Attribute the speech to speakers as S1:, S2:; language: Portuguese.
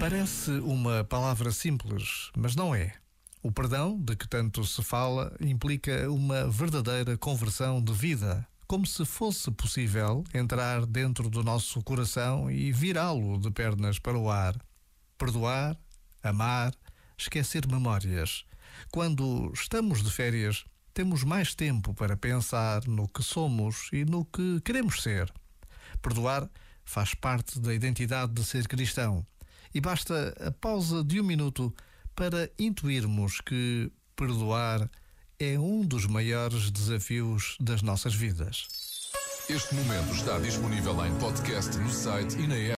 S1: Parece uma palavra simples, mas não é. O perdão, de que tanto se fala, implica uma verdadeira conversão de vida, como se fosse possível entrar dentro do nosso coração e virá-lo de pernas para o ar. Perdoar, amar, esquecer memórias. Quando estamos de férias, temos mais tempo para pensar no que somos e no que queremos ser. Perdoar faz parte da identidade de ser cristão e basta a pausa de um minuto para intuirmos que perdoar é um dos maiores desafios das nossas vidas.
S2: Este momento está disponível em podcast no site e na app.